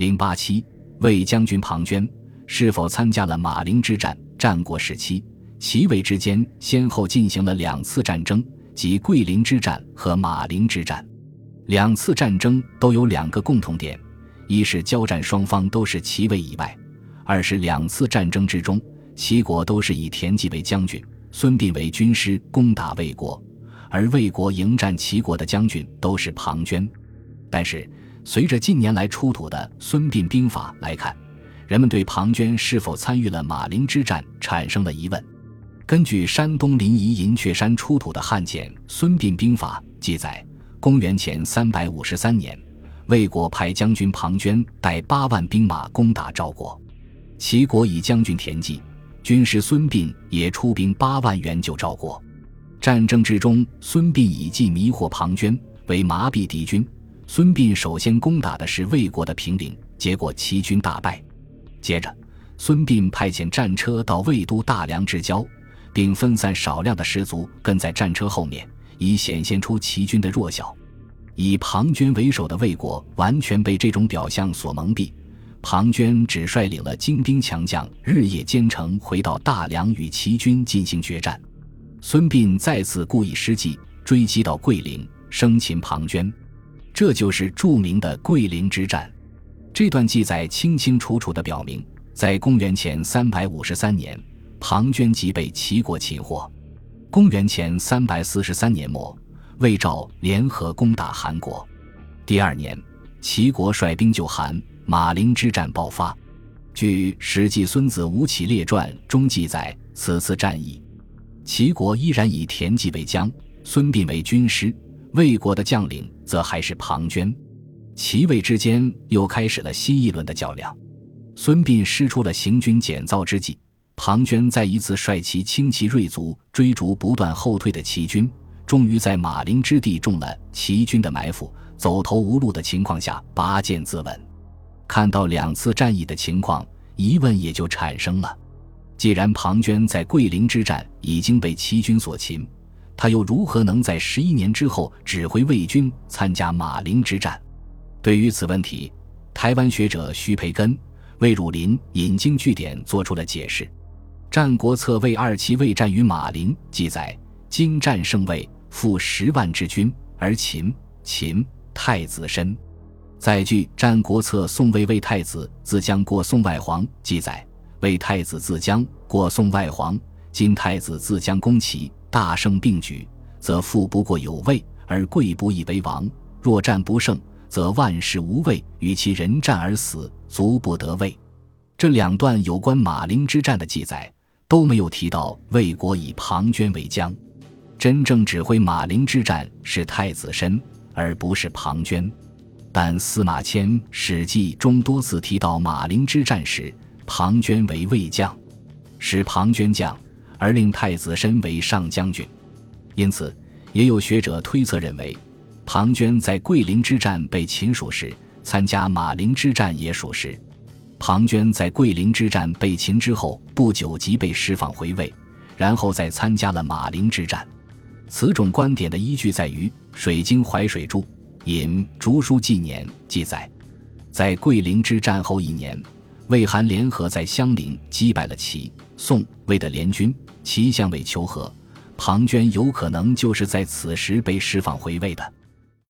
零八七，魏将军庞涓是否参加了马陵之战？战国时期，齐魏之间先后进行了两次战争，即桂林之战和马陵之战。两次战争都有两个共同点：一是交战双方都是齐魏以外；二是两次战争之中，齐国都是以田忌为将军，孙膑为军师攻打魏国，而魏国迎战齐国的将军都是庞涓。但是，随着近年来出土的《孙膑兵法》来看，人们对庞涓是否参与了马陵之战产生了疑问。根据山东临沂银雀山出土的汉简《孙膑兵法》记载，公元前三百五十三年，魏国派将军庞涓带八万兵马攻打赵国，齐国以将军田忌、军师孙膑也出兵八万援救赵国。战争之中，孙膑以计迷惑庞涓，为麻痹敌军。孙膑首先攻打的是魏国的平陵，结果齐军大败。接着，孙膑派遣战车到魏都大梁之交，并分散少量的士卒跟在战车后面，以显现出齐军的弱小。以庞涓为首的魏国完全被这种表象所蒙蔽，庞涓只率领了精兵强将，日夜兼程回到大梁与齐军进行决战。孙膑再次故意失计，追击到桂林，生擒庞涓。这就是著名的桂林之战。这段记载清清楚楚地表明，在公元前三百五十三年，庞涓即被齐国擒获。公元前三百四十三年末，魏赵联合攻打韩国。第二年，齐国率兵救韩，马陵之战爆发。据《史记·孙子吴起列传》中记载，此次战役，齐国依然以田忌为将，孙膑为军师。魏国的将领则还是庞涓，齐魏之间又开始了新一轮的较量。孙膑施出了行军减灶之计，庞涓再一次率其轻骑锐卒追逐不断后退的齐军，终于在马陵之地中了齐军的埋伏，走投无路的情况下拔剑自刎。看到两次战役的情况，疑问也就产生了：既然庞涓在桂林之战已经被齐军所擒，他又如何能在十一年之后指挥魏军参加马陵之战？对于此问题，台湾学者徐培根、魏汝霖引经据典做出了解释。《战国策魏二期魏战于马陵》记载：“今战胜魏，复十万之军，而秦秦太子申。”再据《战国策宋魏魏太子自将过宋外黄》记载：“魏太子自将过宋外黄，今太子自将攻齐。”大胜并举，则富不过有位，而贵不以为王；若战不胜，则万事无位，与其人战而死，足不得位。这两段有关马陵之战的记载都没有提到魏国以庞涓为将，真正指挥马陵之战是太子申，而不是庞涓。但司马迁《史记》中多次提到马陵之战时，庞涓为魏将，使庞涓将。而令太子身为上将军，因此也有学者推测认为，庞涓在桂林之战被擒属实，参加马陵之战也属实。庞涓在桂林之战被擒之后不久即被释放回魏，然后再参加了马陵之战。此种观点的依据在于《水经淮水注》引《竹书纪年》记载，在桂林之战后一年，魏韩联合在襄陵击败了齐、宋、魏的联军。齐相魏求和，庞涓有可能就是在此时被释放回魏的。